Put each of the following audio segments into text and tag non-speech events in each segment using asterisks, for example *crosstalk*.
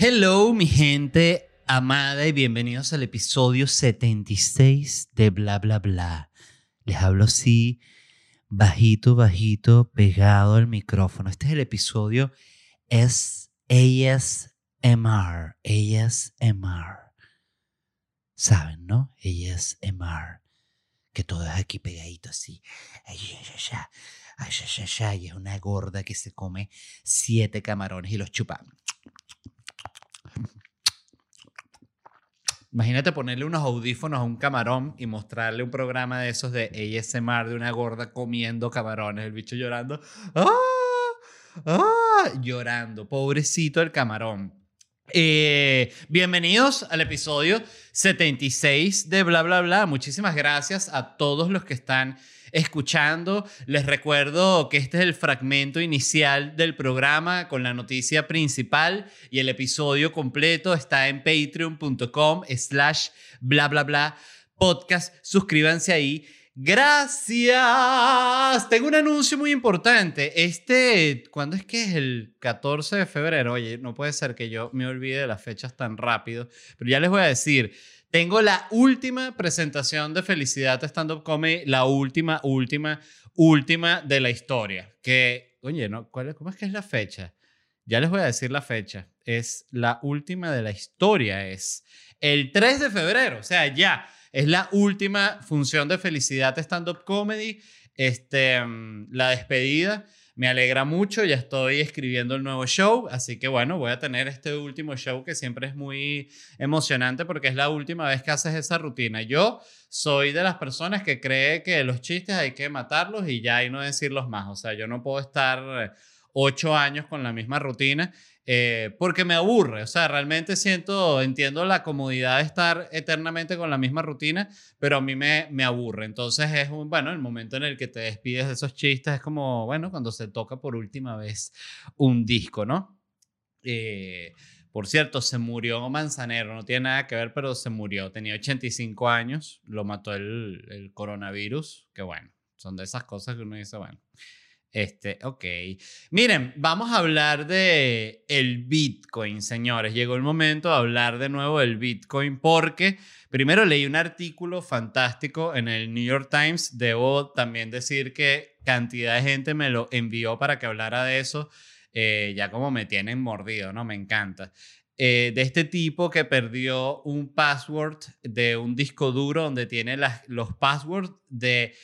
Hello, mi gente amada y bienvenidos al episodio 76 de Bla Bla Bla. Les hablo así, bajito, bajito, pegado al micrófono. Este es el episodio es ASMR, ASMR. Saben, ¿no? ASMR. Que todo es aquí pegadito así. Ay, ay, ay, ay. Ay, ay, ay, es una gorda que se come siete camarones y los chupa. Imagínate ponerle unos audífonos a un camarón y mostrarle un programa de esos de ASMR de una gorda comiendo camarones, el bicho llorando. ¡Ah! ¡Ah! Llorando, pobrecito el camarón. Eh, bienvenidos al episodio 76 de Bla Bla Bla. Muchísimas gracias a todos los que están escuchando. Les recuerdo que este es el fragmento inicial del programa con la noticia principal y el episodio completo está en patreon.com slash bla bla bla podcast. Suscríbanse ahí. Gracias. Tengo un anuncio muy importante. Este, ¿cuándo es que es el 14 de febrero? Oye, no puede ser que yo me olvide de las fechas tan rápido, pero ya les voy a decir. Tengo la última presentación de Felicidad Stand Up Comedy, la última, última, última de la historia. Que, oye, ¿no? ¿Cuál, ¿cómo es que es la fecha? Ya les voy a decir la fecha. Es la última de la historia. Es el 3 de febrero. O sea, ya. Es la última función de Felicidad Stand Up Comedy. Este, mm, la despedida. Me alegra mucho, ya estoy escribiendo el nuevo show, así que bueno, voy a tener este último show que siempre es muy emocionante porque es la última vez que haces esa rutina. Yo soy de las personas que cree que los chistes hay que matarlos y ya y no decirlos más. O sea, yo no puedo estar ocho años con la misma rutina eh, porque me aburre, o sea, realmente siento, entiendo la comodidad de estar eternamente con la misma rutina, pero a mí me, me aburre. Entonces es un, bueno, el momento en el que te despides de esos chistes es como, bueno, cuando se toca por última vez un disco, ¿no? Eh, por cierto, se murió Manzanero, no tiene nada que ver, pero se murió. Tenía 85 años, lo mató el, el coronavirus, que bueno, son de esas cosas que uno dice, bueno. Este, ok. Miren, vamos a hablar de el Bitcoin, señores. Llegó el momento de hablar de nuevo del Bitcoin porque primero leí un artículo fantástico en el New York Times. Debo también decir que cantidad de gente me lo envió para que hablara de eso. Eh, ya como me tienen mordido, ¿no? Me encanta. Eh, de este tipo que perdió un password de un disco duro donde tiene los passwords de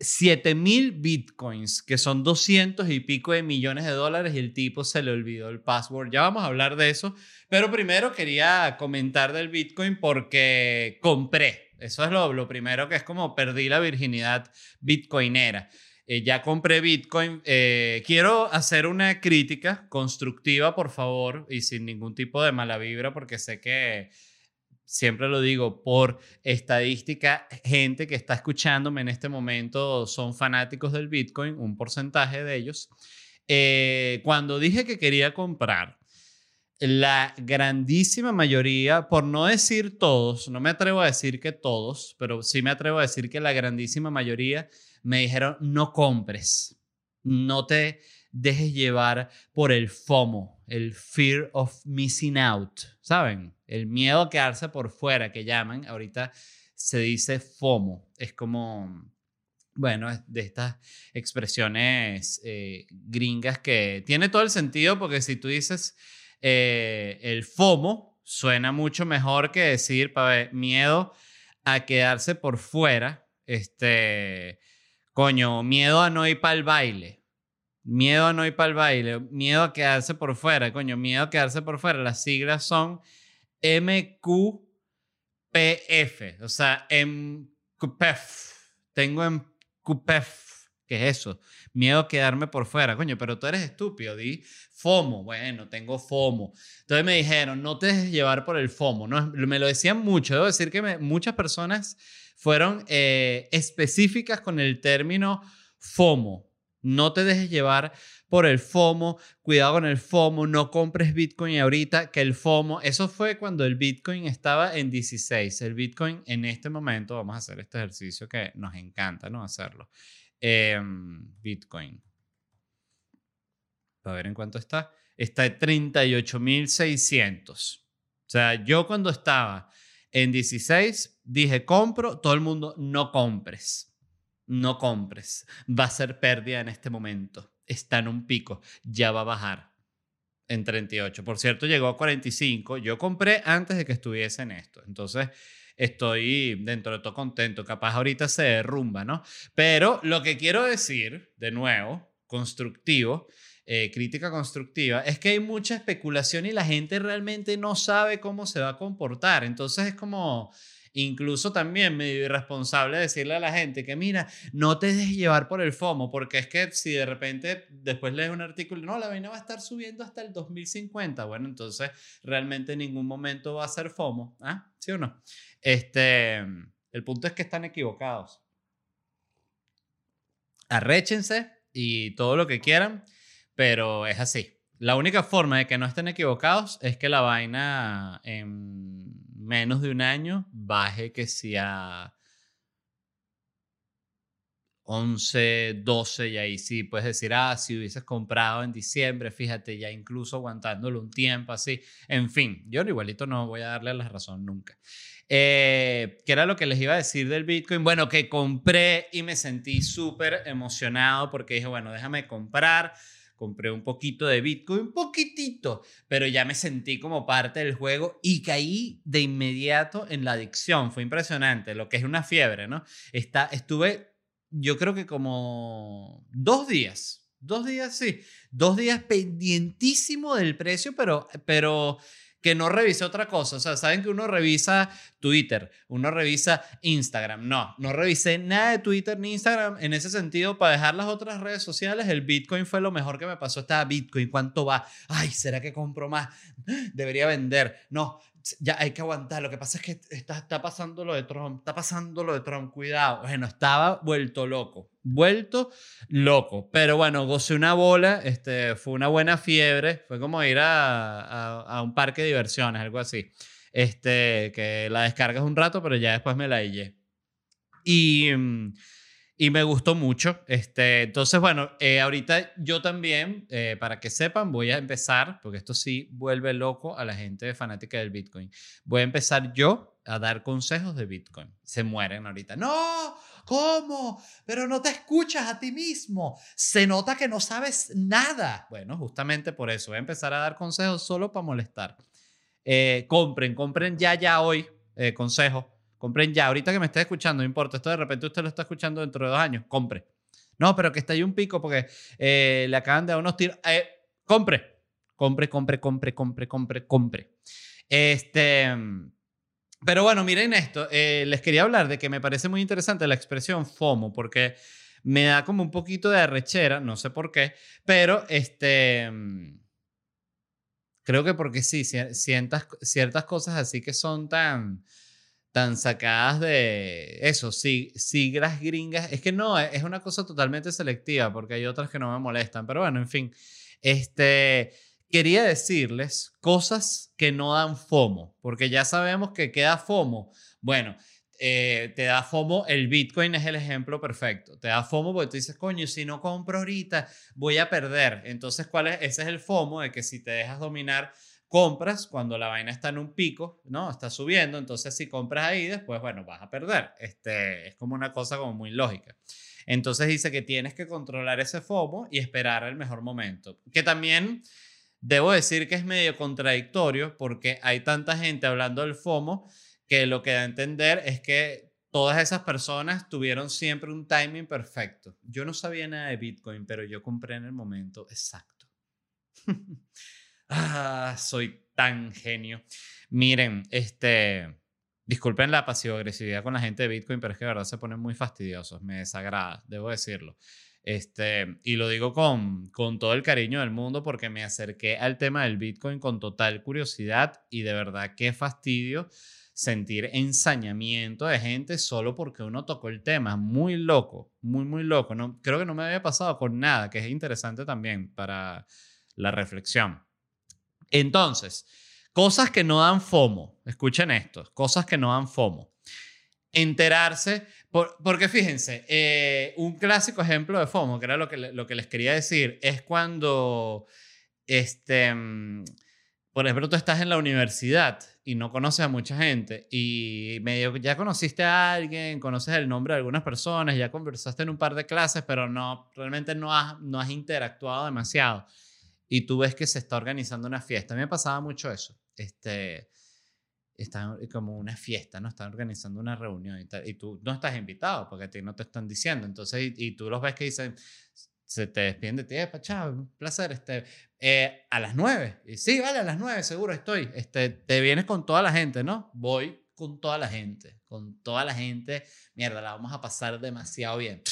7000 bitcoins, que son 200 y pico de millones de dólares y el tipo se le olvidó el password. Ya vamos a hablar de eso, pero primero quería comentar del bitcoin porque compré. Eso es lo, lo primero que es como perdí la virginidad bitcoinera. Eh, ya compré Bitcoin. Eh, quiero hacer una crítica constructiva, por favor, y sin ningún tipo de mala vibra, porque sé que siempre lo digo, por estadística, gente que está escuchándome en este momento son fanáticos del Bitcoin, un porcentaje de ellos. Eh, cuando dije que quería comprar, la grandísima mayoría, por no decir todos, no me atrevo a decir que todos, pero sí me atrevo a decir que la grandísima mayoría me dijeron, no compres, no te dejes llevar por el FOMO, el fear of missing out, ¿saben? El miedo a quedarse por fuera que llaman, ahorita se dice FOMO, es como, bueno, de estas expresiones eh, gringas que tiene todo el sentido porque si tú dices eh, el FOMO, suena mucho mejor que decir, para miedo a quedarse por fuera, este, coño, miedo a no ir para el baile, Miedo a no ir para el baile, miedo a quedarse por fuera, coño, miedo a quedarse por fuera. Las siglas son MQPF, o sea, MQPF. tengo en QPEF. ¿Qué es eso? Miedo a quedarme por fuera. Coño, pero tú eres estúpido. Di FOMO. Bueno, tengo FOMO. Entonces me dijeron, no te dejes llevar por el FOMO. ¿no? Me lo decían mucho. Debo decir que muchas personas fueron eh, específicas con el término FOMO. No te dejes llevar por el FOMO, cuidado con el FOMO, no compres Bitcoin ahorita, que el FOMO, eso fue cuando el Bitcoin estaba en 16. El Bitcoin en este momento, vamos a hacer este ejercicio que nos encanta, ¿no? Hacerlo. Em, Bitcoin. A ver en cuánto está. Está en 38.600. O sea, yo cuando estaba en 16 dije compro, todo el mundo no compres no compres. Va a ser pérdida en este momento. Está en un pico. Ya va a bajar en 38. Por cierto, llegó a 45. Yo compré antes de que estuviese en esto. Entonces, estoy dentro de todo contento. Capaz ahorita se derrumba, ¿no? Pero lo que quiero decir, de nuevo, constructivo, eh, crítica constructiva, es que hay mucha especulación y la gente realmente no sabe cómo se va a comportar. Entonces es como Incluso también medio irresponsable decirle a la gente que, mira, no te dejes llevar por el FOMO, porque es que si de repente después lees un artículo, no, la vaina va a estar subiendo hasta el 2050, bueno, entonces realmente en ningún momento va a ser FOMO, ¿ah? ¿Sí o no? Este, el punto es que están equivocados. Arréchense y todo lo que quieran, pero es así. La única forma de que no estén equivocados es que la vaina en menos de un año baje que sea 11, 12 y ahí sí puedes decir, ah, si hubieses comprado en diciembre, fíjate, ya incluso aguantándolo un tiempo así. En fin, yo igualito no voy a darle la razón nunca. Eh, ¿Qué era lo que les iba a decir del Bitcoin? Bueno, que compré y me sentí súper emocionado porque dije, bueno, déjame comprar compré un poquito de Bitcoin, un poquitito, pero ya me sentí como parte del juego y caí de inmediato en la adicción. Fue impresionante, lo que es una fiebre, ¿no? Está, estuve, yo creo que como dos días, dos días, sí, dos días pendientísimo del precio, pero, pero que no revise otra cosa. O sea, saben que uno revisa Twitter, uno revisa Instagram. No, no revisé nada de Twitter ni Instagram. En ese sentido, para dejar las otras redes sociales, el Bitcoin fue lo mejor que me pasó. Estaba Bitcoin, ¿cuánto va? Ay, ¿será que compro más? *gasps* Debería vender. No, ya hay que aguantar. Lo que pasa es que está, está pasando lo de Trump, está pasando lo de Trump, cuidado. Bueno, estaba vuelto loco, vuelto loco. Pero bueno, gocé una bola, este, fue una buena fiebre, fue como ir a, a, un parque de diversiones, algo así. Este, que la descargas un rato, pero ya después me la hillé. Y. Y me gustó mucho. Este, entonces, bueno, eh, ahorita yo también, eh, para que sepan, voy a empezar, porque esto sí vuelve loco a la gente fanática del Bitcoin. Voy a empezar yo a dar consejos de Bitcoin. Se mueren ahorita. No, ¿cómo? Pero no te escuchas a ti mismo. Se nota que no sabes nada. Bueno, justamente por eso voy a empezar a dar consejos solo para molestar. Eh, compren, compren ya, ya hoy consejos Compren ya. Ahorita que me está escuchando, no importa. Esto de repente usted lo está escuchando dentro de dos años. Compre. No, pero que está ahí un pico porque eh, le acaban de dar unos tiros. Eh, compre. Compre, compre, compre, compre, compre, compre. Este. Pero bueno, miren esto. Eh, les quería hablar de que me parece muy interesante la expresión FOMO porque me da como un poquito de arrechera, no sé por qué, pero este. Creo que porque sí, ciertas, ciertas cosas así que son tan tan sacadas de eso, sí, siglas gringas. Es que no, es una cosa totalmente selectiva porque hay otras que no me molestan. Pero bueno, en fin, este, quería decirles cosas que no dan FOMO, porque ya sabemos que queda FOMO. Bueno, eh, te da FOMO, el Bitcoin es el ejemplo perfecto. Te da FOMO porque tú dices, coño, si no compro ahorita, voy a perder. Entonces, ¿cuál es? Ese es el FOMO de que si te dejas dominar compras cuando la vaina está en un pico, ¿no? Está subiendo, entonces si compras ahí, después, bueno, vas a perder. Este, es como una cosa como muy lógica. Entonces dice que tienes que controlar ese FOMO y esperar el mejor momento. Que también debo decir que es medio contradictorio porque hay tanta gente hablando del FOMO que lo que da a entender es que todas esas personas tuvieron siempre un timing perfecto. Yo no sabía nada de Bitcoin, pero yo compré en el momento exacto. *laughs* Ah, soy tan genio. Miren, este, disculpen la pasivo-agresividad con la gente de Bitcoin, pero es que de verdad se ponen muy fastidiosos, me desagrada, debo decirlo. Este, y lo digo con, con todo el cariño del mundo porque me acerqué al tema del Bitcoin con total curiosidad y de verdad qué fastidio sentir ensañamiento de gente solo porque uno tocó el tema. Muy loco, muy, muy loco. No, creo que no me había pasado con nada, que es interesante también para la reflexión. Entonces, cosas que no dan FOMO. Escuchen esto, cosas que no dan FOMO. Enterarse, porque fíjense, eh, un clásico ejemplo de FOMO, que era lo que, lo que les quería decir, es cuando, este, mm, por ejemplo, tú estás en la universidad y no conoces a mucha gente y medio ya conociste a alguien, conoces el nombre de algunas personas, ya conversaste en un par de clases, pero no, realmente no has, no has interactuado demasiado y tú ves que se está organizando una fiesta. A mí me pasaba mucho eso. Este, está como una fiesta, ¿no? Están organizando una reunión y, y, tú no estás invitado porque a ti no te están diciendo. Entonces, y, tú los ves que dicen, se te despiden de ti, chao, un placer, este, eh, a las nueve. Y sí, vale, a las nueve, seguro estoy. Este, te vienes con toda la gente, ¿no? Voy con toda la gente, con toda la gente. Mierda, la vamos a pasar demasiado bien.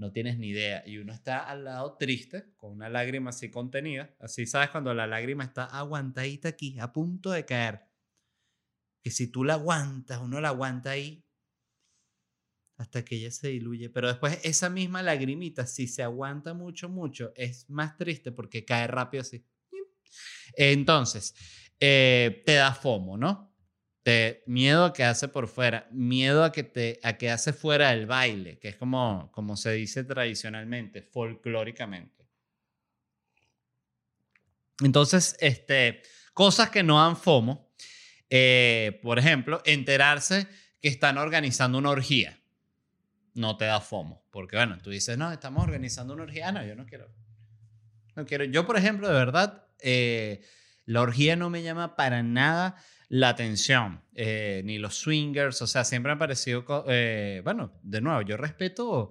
No tienes ni idea. Y uno está al lado triste, con una lágrima así contenida. Así sabes cuando la lágrima está aguantadita aquí, a punto de caer que si tú la aguantas, uno la aguanta ahí hasta que ella se diluye. Pero después esa misma lagrimita, si se aguanta mucho, mucho, es más triste porque cae rápido así. Entonces, eh, te da FOMO, ¿no? Te, miedo a que hace por fuera, miedo a que, te, a que hace fuera el baile, que es como, como se dice tradicionalmente, folclóricamente. Entonces, este, cosas que no dan FOMO eh, por ejemplo, enterarse que están organizando una orgía. No te da FOMO. Porque, bueno, tú dices, no, estamos organizando una orgía. Ah, no, yo no quiero. No quiero. Yo, por ejemplo, de verdad, eh, la orgía no me llama para nada la atención, eh, ni los swingers, o sea, siempre me ha parecido, bueno, de nuevo, yo respeto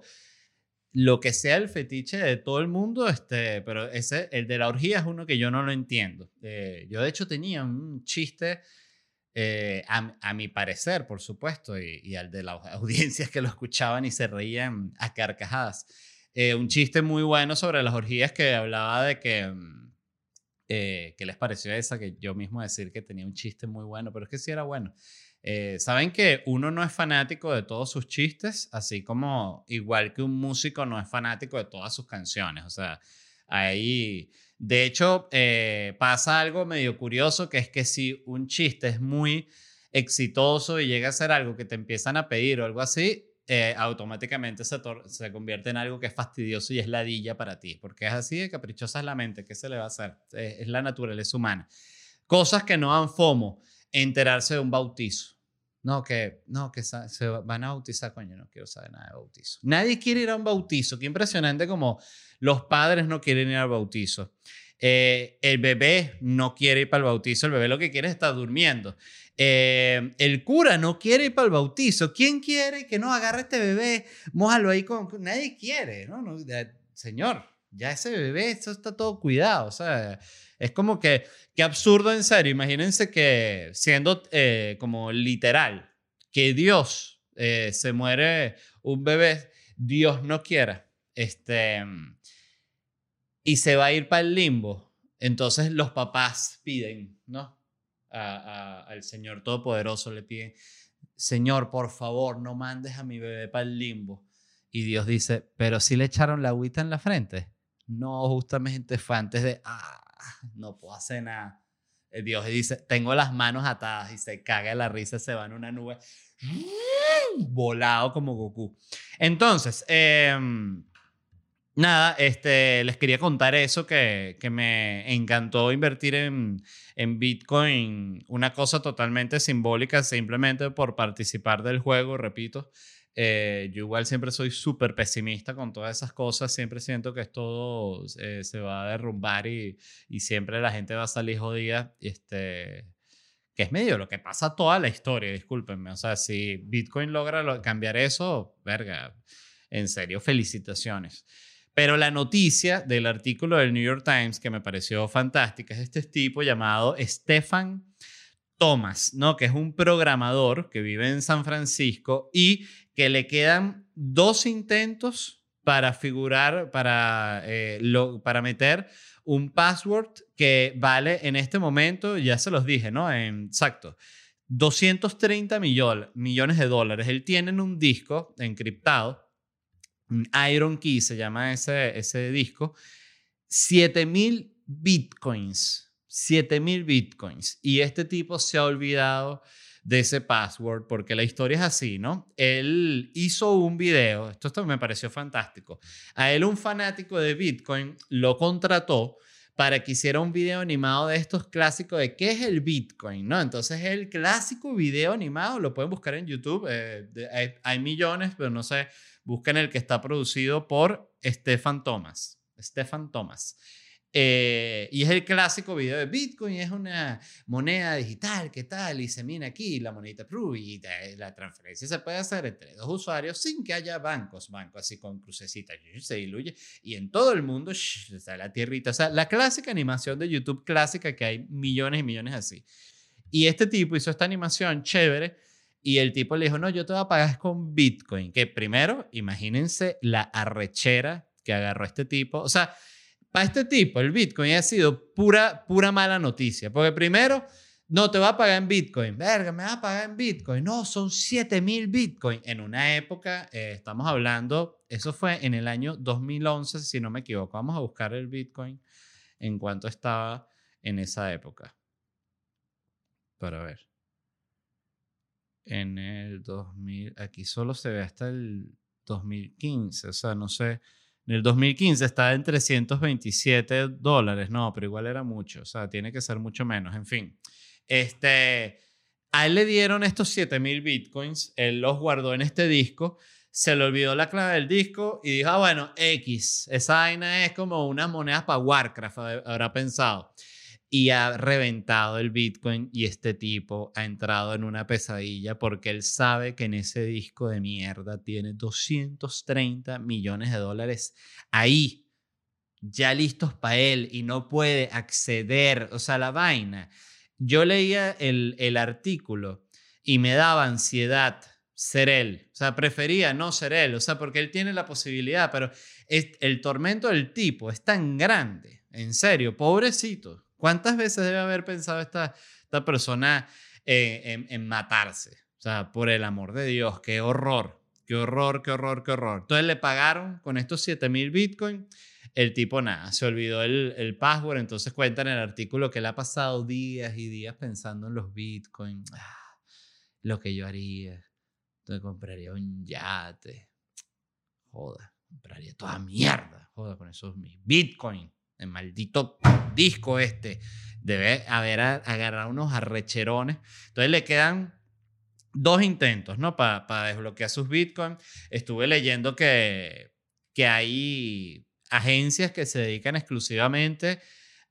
lo que sea el fetiche de todo el mundo, este, pero ese, el de la orgía es uno que yo no lo entiendo. yo de hecho tenía un chiste eh, a, mi parecer, por supuesto, y, al de las *laughs* audiencias que lo escuchaban y se reían a carcajadas. Eh, un chiste muy bueno sobre las orgías que hablaba de que, mm, eh, ¿qué les pareció esa? Que yo mismo decir que tenía un chiste muy bueno, pero es que sí era bueno. Saben que uno no es fanático de todos sus chistes, así como igual que un músico no es fanático de todas sus canciones. O sea, ahí de hecho, eh, pasa algo medio curioso, que es que si un chiste es muy exitoso y llega a ser algo que te empiezan a pedir o algo así, eh, automáticamente se, se, convierte en algo que es fastidioso y es ladilla para ti, porque es así de caprichosa es la mente, ¿qué se le va a hacer? es la naturaleza humana. Cosas que no dan FOMO, enterarse de un bautizo. No, que, no, que se van a bautizar, coño, no quiero saber nada de bautizo. Nadie quiere ir a un bautizo. Qué impresionante como los padres no quieren ir al bautizo. Eh, el bebé no quiere ir para el bautizo. El bebé lo que quiere es estar durmiendo. Eh, el cura no quiere ir para el bautizo. ¿Quién quiere que no agarre este bebé? Mójalo ahí con... Nadie quiere, ¿no? señor, ya ese bebé, eso está todo cuidado. O sea, es como que, qué absurdo en serio. Imagínense que siendo eh, como literal, que Dios se muere un bebé, Dios no quiera, este, y se va a ir para el limbo. Entonces los papás piden, ¿no? al Señor Todopoderoso le piden, Señor, por favor, no mandes a mi bebé para el limbo. Y Dios dice, pero si le echaron la agüita en la frente. No, justamente fue antes de, ah, no puedo hacer nada. Eh, Dios dice, tengo las manos atadas y se caga la risa, se va en una nube, volado como Goku. Entonces, em, nada, este, les quería contar eso, que, que me encantó invertir en, en, Bitcoin, una cosa totalmente simbólica, simplemente por participar del juego, repito. Eh, yo igual siempre soy súper pesimista con todas esas cosas, siempre siento que eh, se va a derrumbar y, y, siempre la gente va a salir jodida, este, que es medio lo que pasa toda la historia, discúlpenme, o sea, si Bitcoin logra cambiar eso, verga, en serio, felicitaciones. Pero la noticia del artículo del New York Times que me pareció fantástica es este tipo llamado Stefan Thomas, ¿no? Que es un programador que vive en San Francisco y que le quedan dos intentos para figurar, para, eh, lo, para meter un password que vale en este momento, ya se los dije, ¿no? En, exacto. 230 millones de dólares. Él tiene un disco encriptado, Iron Key se llama ese, ese disco, 7000 bitcoins. 7000 bitcoins. Y este tipo se ha olvidado de ese password porque la historia es así, ¿no? Él hizo un video, esto, me pareció fantástico. A él un fanático de Bitcoin lo contrató para que hiciera un video animado de estos clásicos de qué es el Bitcoin, ¿no? Entonces el clásico video animado lo pueden buscar en YouTube, eh, hay, millones, pero no sé, busquen el que está producido por Stefan Thomas, Stefan Thomas. Eh, y es el clásico video de Bitcoin, es una moneda digital, ¿qué tal? Y se mina aquí la monedita Pro y la transferencia se puede hacer entre dos usuarios sin que haya bancos, bancos así con crucecitas, se diluye y en todo el mundo está la tierrita, o sea, la clásica animación de YouTube clásica que hay millones y millones así. Y este tipo hizo esta animación chévere y el tipo le dijo, no, yo te voy a pagar con Bitcoin, que primero, imagínense la arrechera que agarró este tipo, o sea, para este tipo, el Bitcoin ha sido pura, pura mala noticia. Porque primero, no te va a pagar en Bitcoin. Verga, me va a pagar en Bitcoin. No, son 7000 Bitcoin. En una época, eh, estamos hablando, eso fue en el año 2011, si no me equivoco. Vamos a buscar el Bitcoin en cuanto estaba en esa época. Para ver. En el 2000, aquí solo se ve hasta el 2015, o sea, no sé en el 2015 estaba en 327 dólares. No, pero igual era mucho. O sea, tiene que ser mucho menos. En fin. Este, a él le dieron estos 7000 bitcoins. Él los guardó en este disco. Se le olvidó la clave del disco y dijo, ah, bueno, X. Esa vaina es como una moneda para Warcraft, habrá pensado y ha reventado el Bitcoin y este tipo ha entrado en una pesadilla porque él sabe que en ese disco de mierda tiene 230 millones de dólares ahí, ya listos para él y no puede acceder, o sea, la vaina. Yo leía el, el artículo y me daba ansiedad ser él, o sea, prefería no ser él, o sea, porque él tiene la posibilidad, pero el tormento del tipo es tan grande, en serio, pobrecito ¿Cuántas veces debe haber pensado esta, esta persona en, matarse? O sea, por el amor de Dios, qué horror, qué horror, qué horror, qué horror. Entonces le pagaron con estos 7000 bitcoin. El tipo nada, se olvidó el, password. Entonces cuenta en el artículo que le ha pasado días y días pensando en los bitcoin. Ah, lo que yo haría. Entonces compraría un yate. Joda, compraría toda mierda. Joda, con esos mis bitcoin el maldito disco este, debe haber agarrado unos arrecherones. Entonces le quedan dos intentos, ¿no? Para desbloquear sus bitcoins. Estuve leyendo que, que hay agencias que se dedican exclusivamente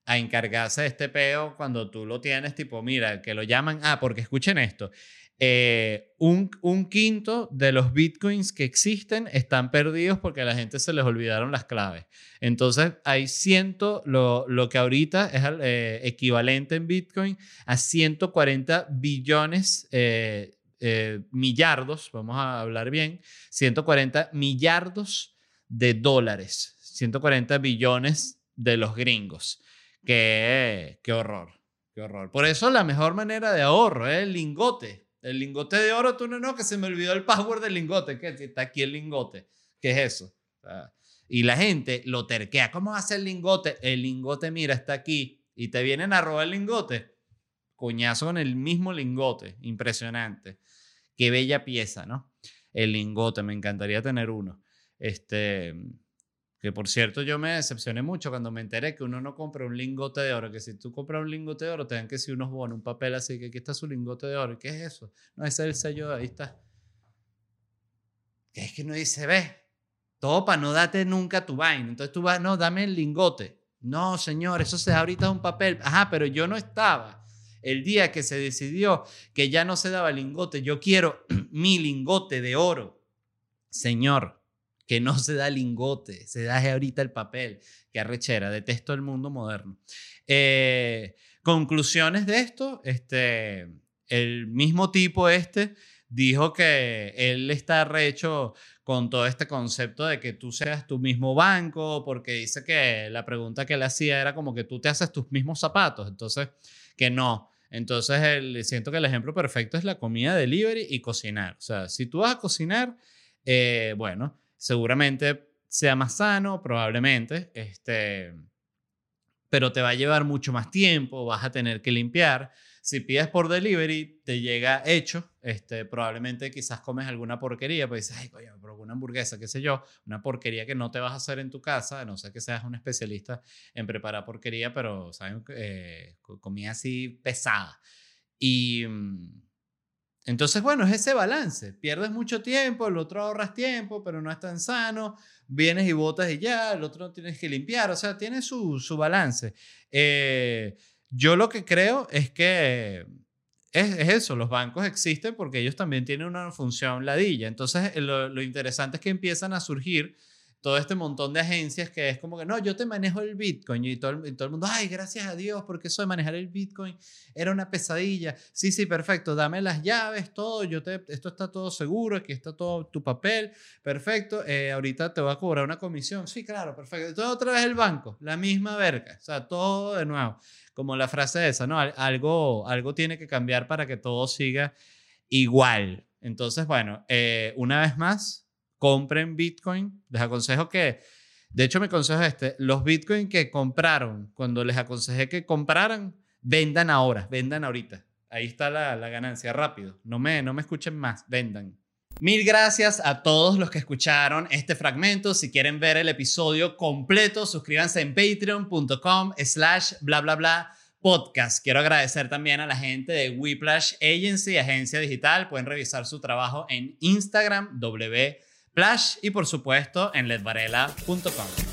a encargarse de este peo cuando tú lo tienes, tipo, mira, que lo llaman, ah, porque escuchen esto, eh, un, un, quinto de los bitcoins que existen están perdidos porque a la gente se les olvidaron las claves. Entonces, hay ciento, lo, lo que ahorita es eh, equivalente en bitcoin a 140 billones, eh, millardos, vamos a hablar bien, 140 millardos de dólares, 140 billones de los gringos. Qué, qué horror, qué horror. Por eso la mejor manera de ahorro es el lingote el lingote de oro, tú no, no, que se me olvidó el password del lingote. que Está aquí el lingote. ¿Qué es eso? y la gente lo terquea. ¿Cómo hace el lingote? El lingote, mira, está aquí. Y te vienen a robar el lingote. Coñazo con el mismo lingote. Impresionante. Qué bella pieza, ¿no? El lingote, me encantaría tener uno. Este, que por cierto, yo me decepcioné mucho cuando me enteré que uno no compra un lingote de oro, que si tú compras un lingote de oro, te dan que si unos bonos, un papel así, que aquí está su lingote de oro. ¿Qué es eso? No, ese es el sello, ahí está. Que es que no dice, ve, todo para no darte nunca tu vaina. Entonces tú vas, no, dame el lingote. No, señor, eso se da ahorita un papel. Ajá, pero yo no estaba. El día que se decidió que ya no se daba lingote, yo quiero *clears throat* mi lingote de oro. Señor, que no se da lingote, se da ahorita el papel. Qué arrechera, detesto el mundo moderno. Eh, conclusiones de esto, este, el mismo tipo este dijo que él está recho con todo este concepto de que tú seas tu mismo banco, porque dice que la pregunta que le hacía era como que tú te haces tus mismos zapatos, entonces que no. Entonces el, siento que el ejemplo perfecto es la comida delivery y cocinar. O sea, si tú vas a cocinar, eh, bueno, seguramente sea más sano, probablemente, este, pero te va a llevar mucho más tiempo, vas a tener que limpiar. Si pides por delivery, te llega hecho. Este, probablemente quizás comes alguna porquería, pues dices, ay, coño, pero una hamburguesa, qué sé yo, una porquería que no te vas a hacer en tu casa, a no sé que seas un especialista en preparar porquería, pero, ¿saben? Eh, comida así pesada. Y mm, entonces, bueno, es ese balance. Pierdes mucho tiempo, el otro ahorras tiempo, pero no es tan sano. Vienes y botas y ya, el otro no tienes que limpiar. O sea, tiene su, su balance. Eh, yo lo que creo es que es, eso, los bancos existen porque ellos también tienen una función ladilla. Entonces, lo, lo interesante es que empiezan a surgir todo este montón de agencias que es como que, no, yo te manejo el Bitcoin y todo, todo, el mundo, ay, gracias a Dios, porque eso de manejar el Bitcoin era una pesadilla. Sí, sí, perfecto, dame las llaves, todo, yo te, esto está todo seguro, aquí está todo tu papel, perfecto, eh, ahorita te voy a cobrar una comisión. Sí, claro, perfecto. Todo otra vez el banco, la misma verga, o sea, todo de nuevo, como la frase esa, ¿no? Algo, algo tiene que cambiar para que todo siga igual. Entonces, bueno, eh, una vez más, compren Bitcoin. Les aconsejo que, de hecho mi consejo es este, los Bitcoin que compraron, cuando les aconsejé que compraran, vendan ahora, vendan ahorita. Ahí está la, la ganancia, rápido. No me, no me escuchen más, vendan. Mil gracias a todos los que escucharon este fragmento. Si quieren ver el episodio completo, suscríbanse en patreon.com slash bla bla bla podcast. Quiero agradecer también a la gente de Whiplash Agency, agencia digital. Pueden revisar su trabajo en Instagram, w y por supuesto en ledvarela.com.